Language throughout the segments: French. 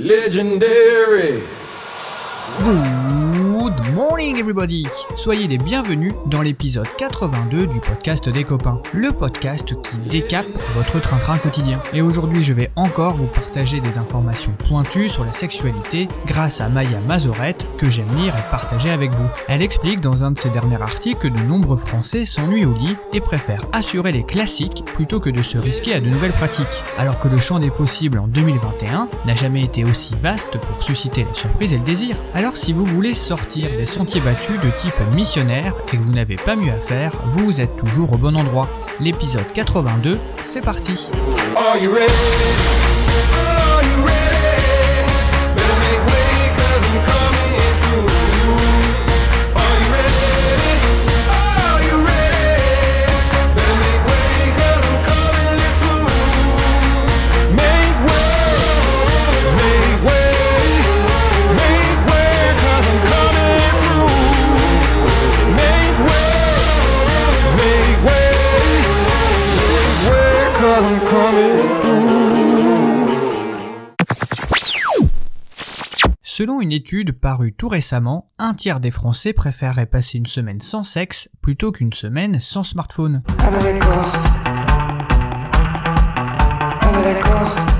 Legendary. Morning everybody Soyez les bienvenus dans l'épisode 82 du podcast des copains, le podcast qui décape votre train-train quotidien. Et aujourd'hui je vais encore vous partager des informations pointues sur la sexualité grâce à Maya Mazorette que j'aime lire et partager avec vous. Elle explique dans un de ses derniers articles que de nombreux Français s'ennuient au lit et préfèrent assurer les classiques plutôt que de se risquer à de nouvelles pratiques. Alors que le champ des possibles en 2021 n'a jamais été aussi vaste pour susciter la surprise et le désir. Alors si vous voulez sortir des sentiers battus de type missionnaire et que vous n'avez pas mieux à faire, vous êtes toujours au bon endroit. L'épisode 82, c'est parti? Selon une étude parue tout récemment, un tiers des Français préféreraient passer une semaine sans sexe plutôt qu'une semaine sans smartphone. Ah bah d'accord. Ah bah d'accord.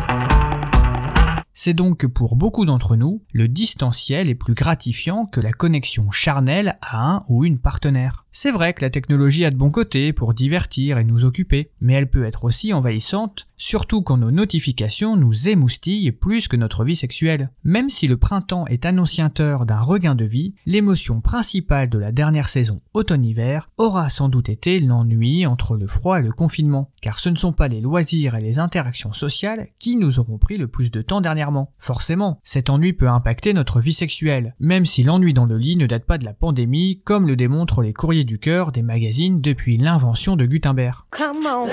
C'est donc que pour beaucoup d'entre nous, le distanciel est plus gratifiant que la connexion charnelle à un ou une partenaire. C'est vrai que la technologie a de bons côtés pour divertir et nous occuper, mais elle peut être aussi envahissante, surtout quand nos notifications nous émoustillent plus que notre vie sexuelle. Même si le printemps est annonciateur d'un regain de vie, l'émotion principale de la dernière saison automne-hiver aura sans doute été l'ennui entre le froid et le confinement, car ce ne sont pas les loisirs et les interactions sociales qui nous auront pris le plus de temps dernièrement. Forcément, cet ennui peut impacter notre vie sexuelle, même si l'ennui dans le lit ne date pas de la pandémie, comme le démontrent les courriers du cœur des magazines depuis l'invention de Gutenberg. Come on.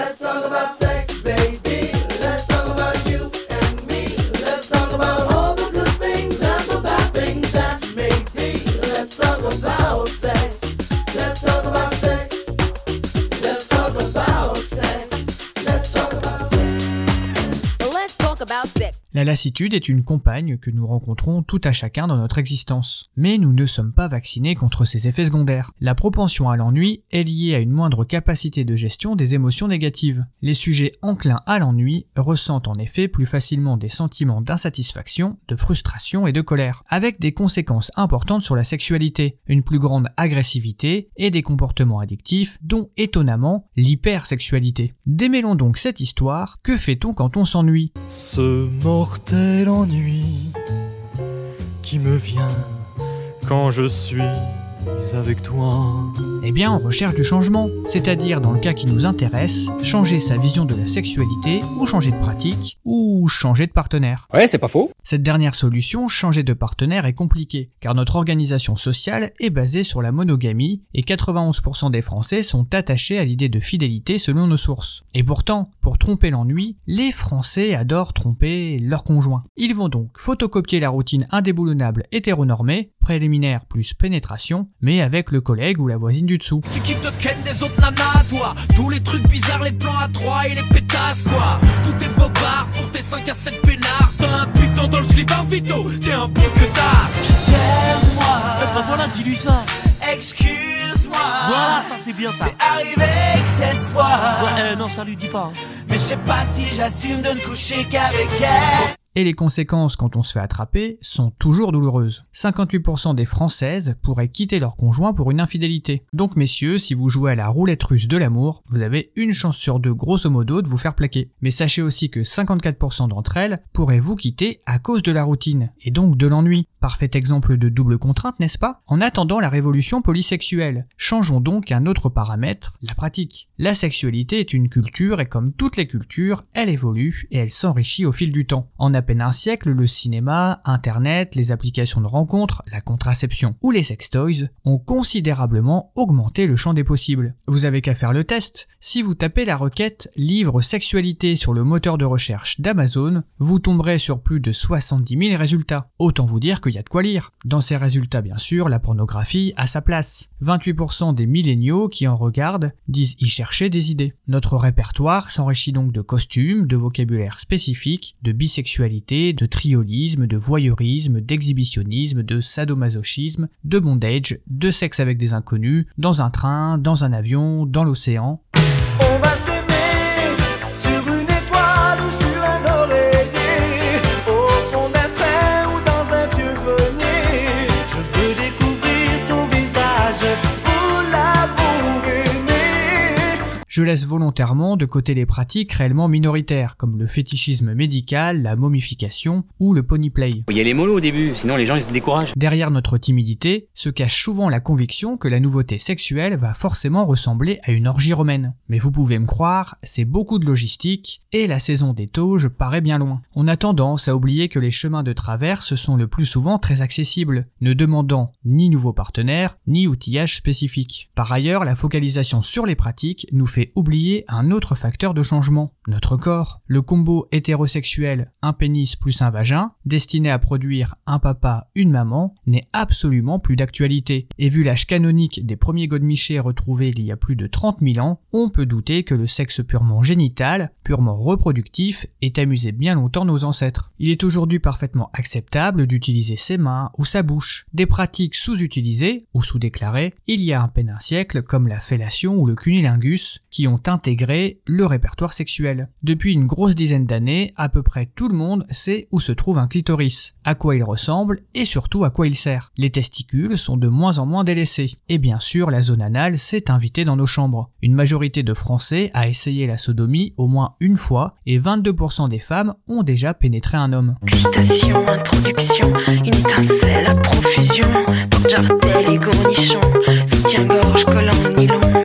Let's La lassitude est une compagne que nous rencontrons tout à chacun dans notre existence. Mais nous ne sommes pas vaccinés contre ses effets secondaires. La propension à l'ennui est liée à une moindre capacité de gestion des émotions négatives. Les sujets enclins à l'ennui ressentent en effet plus facilement des sentiments d'insatisfaction, de frustration et de colère, avec des conséquences importantes sur la sexualité, une plus grande agressivité et des comportements addictifs, dont étonnamment l'hypersexualité. Démêlons donc cette histoire, que fait-on quand on s'ennuie? Mortel ennui qui me vient quand je suis avec toi. Eh bien, on recherche du changement, c'est-à-dire, dans le cas qui nous intéresse, changer sa vision de la sexualité, ou changer de pratique, ou changer de partenaire. Ouais, c'est pas faux. Cette dernière solution, changer de partenaire, est compliquée, car notre organisation sociale est basée sur la monogamie, et 91% des Français sont attachés à l'idée de fidélité selon nos sources. Et pourtant, pour tromper l'ennui, les Français adorent tromper leur conjoint. Ils vont donc photocopier la routine indéboulonnable hétéronormée, préliminaire plus pénétration, mais avec le collègue ou la voisine du dessous. Tu kiffes de ken des autres nanas, toi. Tous les trucs bizarres, les plans à 3 et les pétasses, quoi. Tout est bobard pour tes 5 à 7 peinards. T'as un putain dans le slip en vito? T'es un bon que tard J'aime-moi. Bah voilà, dis-lui ça. Excuse-moi. Voilà, ça c'est bien ça. C'est arrivé que chez soi Ouais, euh, non, ça lui dit pas hein. Mais je sais pas si j'assume de ne coucher qu'avec elle Et les conséquences quand on se fait attraper sont toujours douloureuses. 58% des Françaises pourraient quitter leur conjoint pour une infidélité. Donc messieurs, si vous jouez à la roulette russe de l'amour, vous avez une chance sur deux grosso modo de vous faire plaquer. Mais sachez aussi que 54% d'entre elles pourraient vous quitter à cause de la routine, et donc de l'ennui. Parfait exemple de double contrainte, n'est-ce pas? En attendant la révolution polysexuelle, changeons donc un autre paramètre, la pratique. La sexualité est une culture et comme toutes les cultures, elle évolue et elle s'enrichit au fil du temps. En à peine un siècle, le cinéma, internet, les applications de rencontres, la contraception ou les sextoys ont considérablement augmenté le champ des possibles. Vous avez qu'à faire le test. Si vous tapez la requête livre sexualité sur le moteur de recherche d'Amazon, vous tomberez sur plus de 70 000 résultats. Autant vous dire y a de quoi lire. Dans ces résultats, bien sûr, la pornographie a sa place. 28% des milléniaux qui en regardent disent y chercher des idées. Notre répertoire s'enrichit donc de costumes, de vocabulaire spécifique, de bisexualité de triolisme, de voyeurisme, d'exhibitionnisme, de sadomasochisme, de bondage, de sexe avec des inconnus, dans un train, dans un avion, dans l'océan. Je laisse volontairement de côté les pratiques réellement minoritaires, comme le fétichisme médical, la momification ou le ponyplay. Il y a les mollo au début, sinon les gens ils se découragent. Derrière notre timidité se cache souvent la conviction que la nouveauté sexuelle va forcément ressembler à une orgie romaine. Mais vous pouvez me croire, c'est beaucoup de logistique, et la saison des tauges paraît bien loin. On a tendance à oublier que les chemins de traverse sont le plus souvent très accessibles, ne demandant ni nouveaux partenaires, ni outillage spécifique. Par ailleurs, la focalisation sur les pratiques nous fait oublier un autre facteur de changement, notre corps. Le combo hétérosexuel, un pénis plus un vagin, destiné à produire un papa, une maman, n'est absolument plus d'actualité. Et vu l'âge canonique des premiers godemichés retrouvés il y a plus de 30 000 ans, on peut douter que le sexe purement génital, purement reproductif, ait amusé bien longtemps nos ancêtres. Il est aujourd'hui parfaitement acceptable d'utiliser ses mains ou sa bouche. Des pratiques sous-utilisées ou sous-déclarées il y a à peine un siècle comme la fellation ou le cunilingus qui ont intégré le répertoire sexuel. Depuis une grosse dizaine d'années, à peu près tout le monde sait où se trouve un clitoris, à quoi il ressemble et surtout à quoi il sert. Les testicules sont de moins en moins délaissés. Et bien sûr, la zone anale s'est invitée dans nos chambres. Une majorité de Français a essayé la sodomie au moins une fois et 22% des femmes ont déjà pénétré un homme.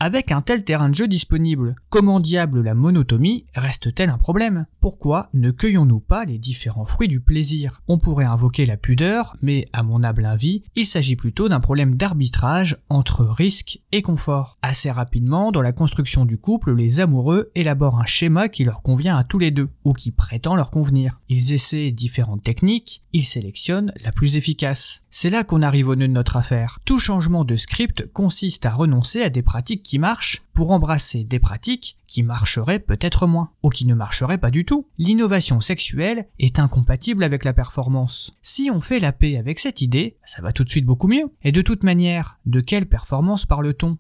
Avec un tel terrain de jeu disponible, comment diable la monotomie reste-t-elle un problème? Pourquoi ne cueillons-nous pas les différents fruits du plaisir? On pourrait invoquer la pudeur, mais à mon humble avis, il s'agit plutôt d'un problème d'arbitrage entre risque et confort. Assez rapidement, dans la construction du couple, les amoureux élaborent un schéma qui leur convient à tous les deux, ou qui prétend leur convenir. Ils essaient différentes techniques, ils sélectionnent la plus efficace. C'est là qu'on arrive au nœud de notre affaire. Tout changement de script consiste à renoncer à des pratiques marchent pour embrasser des pratiques qui marcheraient peut-être moins, ou qui ne marcheraient pas du tout. L'innovation sexuelle est incompatible avec la performance. Si on fait la paix avec cette idée, ça va tout de suite beaucoup mieux. Et de toute manière, de quelle performance parle-t-on?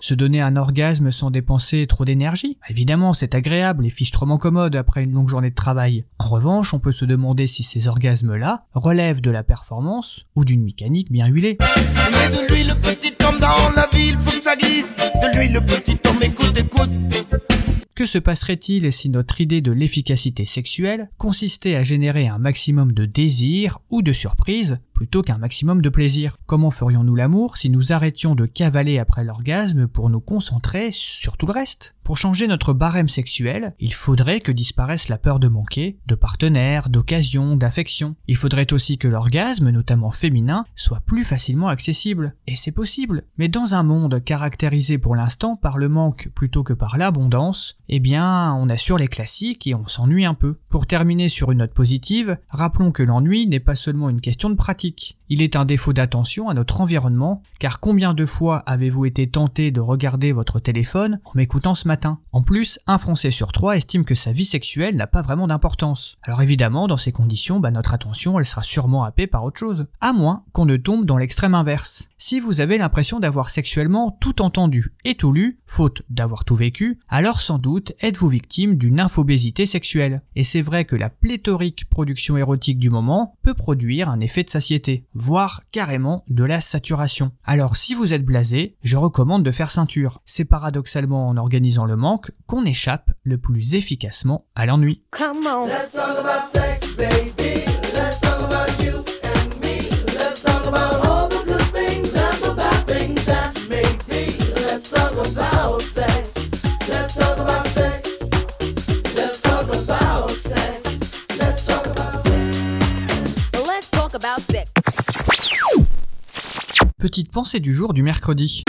Se donner un orgasme sans dépenser trop d'énergie? Évidemment, c'est agréable et fichtrement commode après une longue journée de travail. En revanche, on peut se demander si ces orgasmes-là relèvent de la performance ou d'une mécanique bien huilée. Faut que ça. De le petit écoute, écoute. Que se passerait-il si notre idée de l'efficacité sexuelle consistait à générer un maximum de désir ou de surprise plutôt qu'un maximum de plaisir? Comment ferions-nous l'amour si nous arrêtions de cavaler après l'orgasme pour nous concentrer sur tout le reste? Pour changer notre barème sexuel, il faudrait que disparaisse la peur de manquer, de partenaires, d'occasions, d'affection. Il faudrait aussi que l'orgasme, notamment féminin, soit plus facilement accessible. Et c'est possible. Mais dans un monde caractérisé pour l'instant par le manque plutôt que par l'abondance, eh bien, on assure les classiques et on s'ennuie un peu. Pour terminer sur une note positive, rappelons que l'ennui n'est pas seulement une question de pratique. Il est un défaut d'attention à notre environnement, car combien de fois avez-vous été tenté de regarder votre téléphone en m'écoutant ce matin? En plus, un Français sur trois estime que sa vie sexuelle n'a pas vraiment d'importance. Alors évidemment, dans ces conditions, bah, notre attention, elle sera sûrement happée par autre chose. À moins qu'on ne tombe dans l'extrême inverse. Si vous avez l'impression d'avoir sexuellement tout entendu et tout lu, faute d'avoir tout vécu, alors sans doute êtes-vous victime d'une infobésité sexuelle. Et c'est vrai que la pléthorique production érotique du moment peut produire un effet de satiété, voire carrément de la saturation. Alors si vous êtes blasé, je recommande de faire ceinture. C'est paradoxalement en organisant le manque qu'on échappe le plus efficacement à l'ennui. Come on. Let's talk about sex, baby. Let's talk about you Petite pensée du jour du mercredi.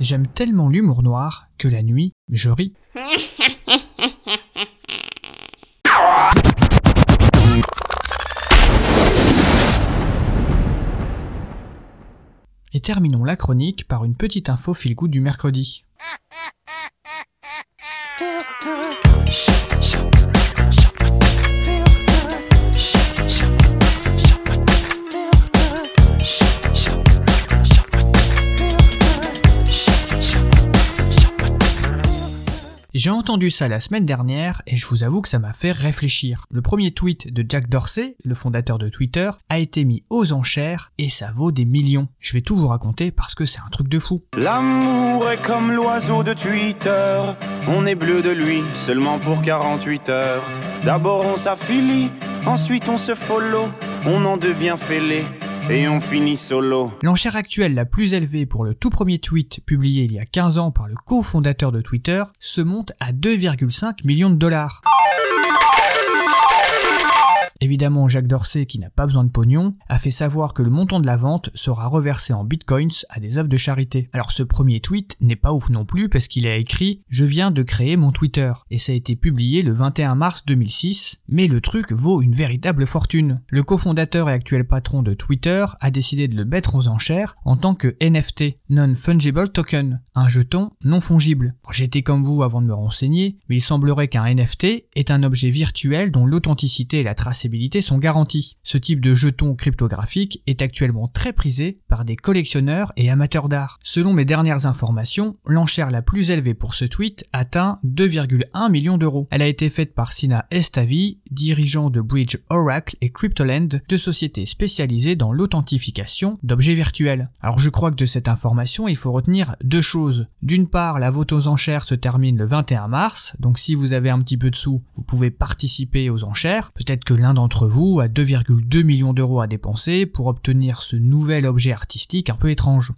J'aime tellement l'humour noir que la nuit, je ris. terminons la chronique par une petite info feel good du mercredi. J'ai entendu ça la semaine dernière et je vous avoue que ça m'a fait réfléchir. Le premier tweet de Jack Dorsey, le fondateur de Twitter, a été mis aux enchères et ça vaut des millions. Je vais tout vous raconter parce que c'est un truc de fou. L'amour est comme l'oiseau de Twitter. On est bleu de lui seulement pour 48 heures. D'abord on s'affilie, ensuite on se follow, on en devient fêlé et on finit solo. L'enchère actuelle la plus élevée pour le tout premier tweet publié il y a 15 ans par le cofondateur de Twitter se monte à 2,5 millions de dollars. Évidemment, Jacques Dorsey, qui n'a pas besoin de pognon, a fait savoir que le montant de la vente sera reversé en bitcoins à des œuvres de charité. Alors ce premier tweet n'est pas ouf non plus parce qu'il a écrit « Je viens de créer mon Twitter » et ça a été publié le 21 mars 2006, mais le truc vaut une véritable fortune. Le cofondateur et actuel patron de Twitter a décidé de le mettre aux enchères en tant que NFT, Non-Fungible Token, un jeton non fongible. J'étais comme vous avant de me renseigner, mais il semblerait qu'un NFT est un objet virtuel dont l'authenticité et la traçabilité sont garanties. Ce type de jeton cryptographique est actuellement très prisé par des collectionneurs et amateurs d'art. Selon mes dernières informations, l'enchère la plus élevée pour ce tweet atteint 2,1 millions d'euros. Elle a été faite par Sina Estavi, dirigeant de Bridge Oracle et Cryptoland, deux sociétés spécialisées dans l'authentification d'objets virtuels. Alors je crois que de cette information, il faut retenir deux choses. D'une part, la vote aux enchères se termine le 21 mars, donc si vous avez un petit peu de sous, vous pouvez participer aux enchères. Peut-être que l'un d'entre vous a 2,2 millions d'euros à dépenser pour obtenir ce nouvel objet artistique un peu étrange.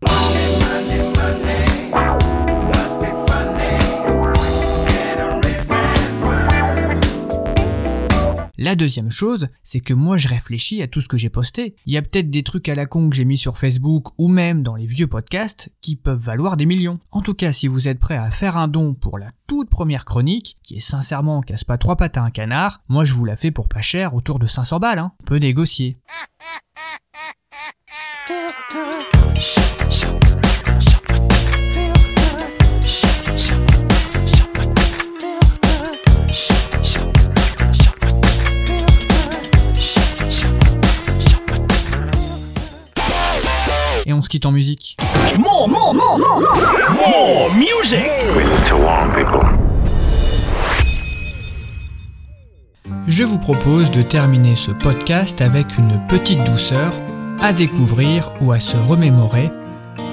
La deuxième chose, c'est que moi je réfléchis à tout ce que j'ai posté. Il y a peut-être des trucs à la con que j'ai mis sur Facebook ou même dans les vieux podcasts qui peuvent valoir des millions. En tout cas, si vous êtes prêt à faire un don pour la toute première chronique, qui est sincèrement casse pas trois pattes à un canard, moi je vous la fais pour pas cher, autour de 500 balles, hein. On négocier. Et on se quitte en musique. More, more, more, more, more, more music. Je vous propose de terminer ce podcast avec une petite douceur à découvrir ou à se remémorer.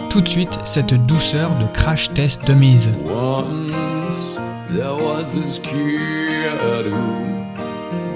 Tout de suite, cette douceur de Crash Test de mise. Once there was this kid who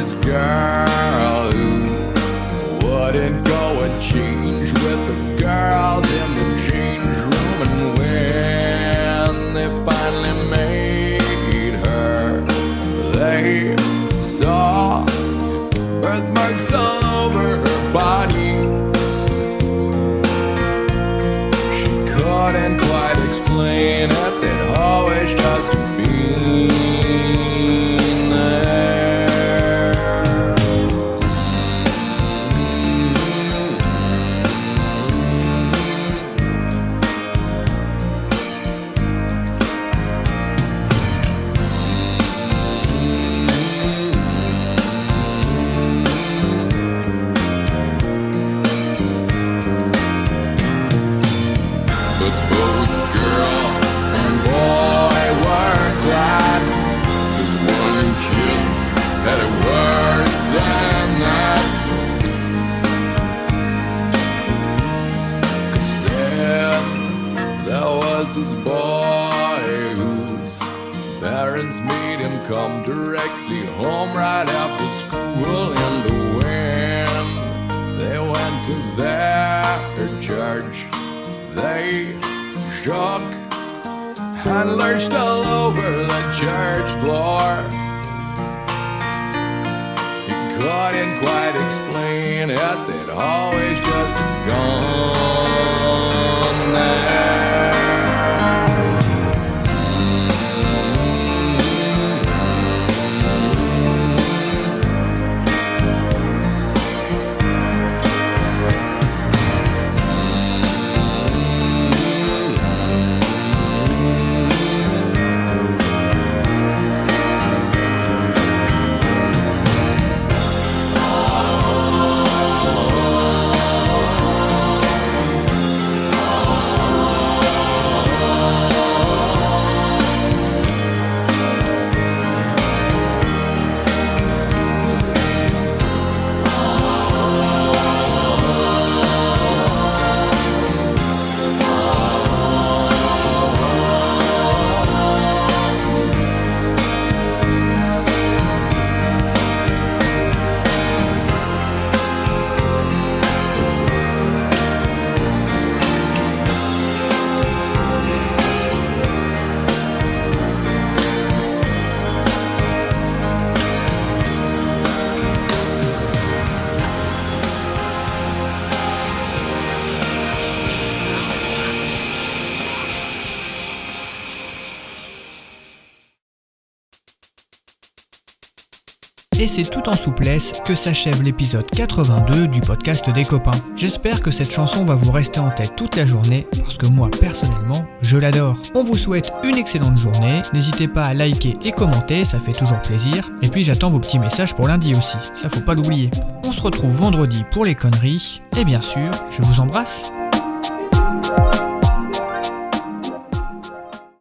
This girl who wouldn't go and change and lurched all over the church floor. He couldn't quite explain it, they'd always just gone Et c'est tout en souplesse que s'achève l'épisode 82 du podcast des copains. J'espère que cette chanson va vous rester en tête toute la journée parce que moi personnellement, je l'adore. On vous souhaite une excellente journée, n'hésitez pas à liker et commenter, ça fait toujours plaisir. Et puis j'attends vos petits messages pour lundi aussi, ça faut pas l'oublier. On se retrouve vendredi pour les conneries et bien sûr, je vous embrasse.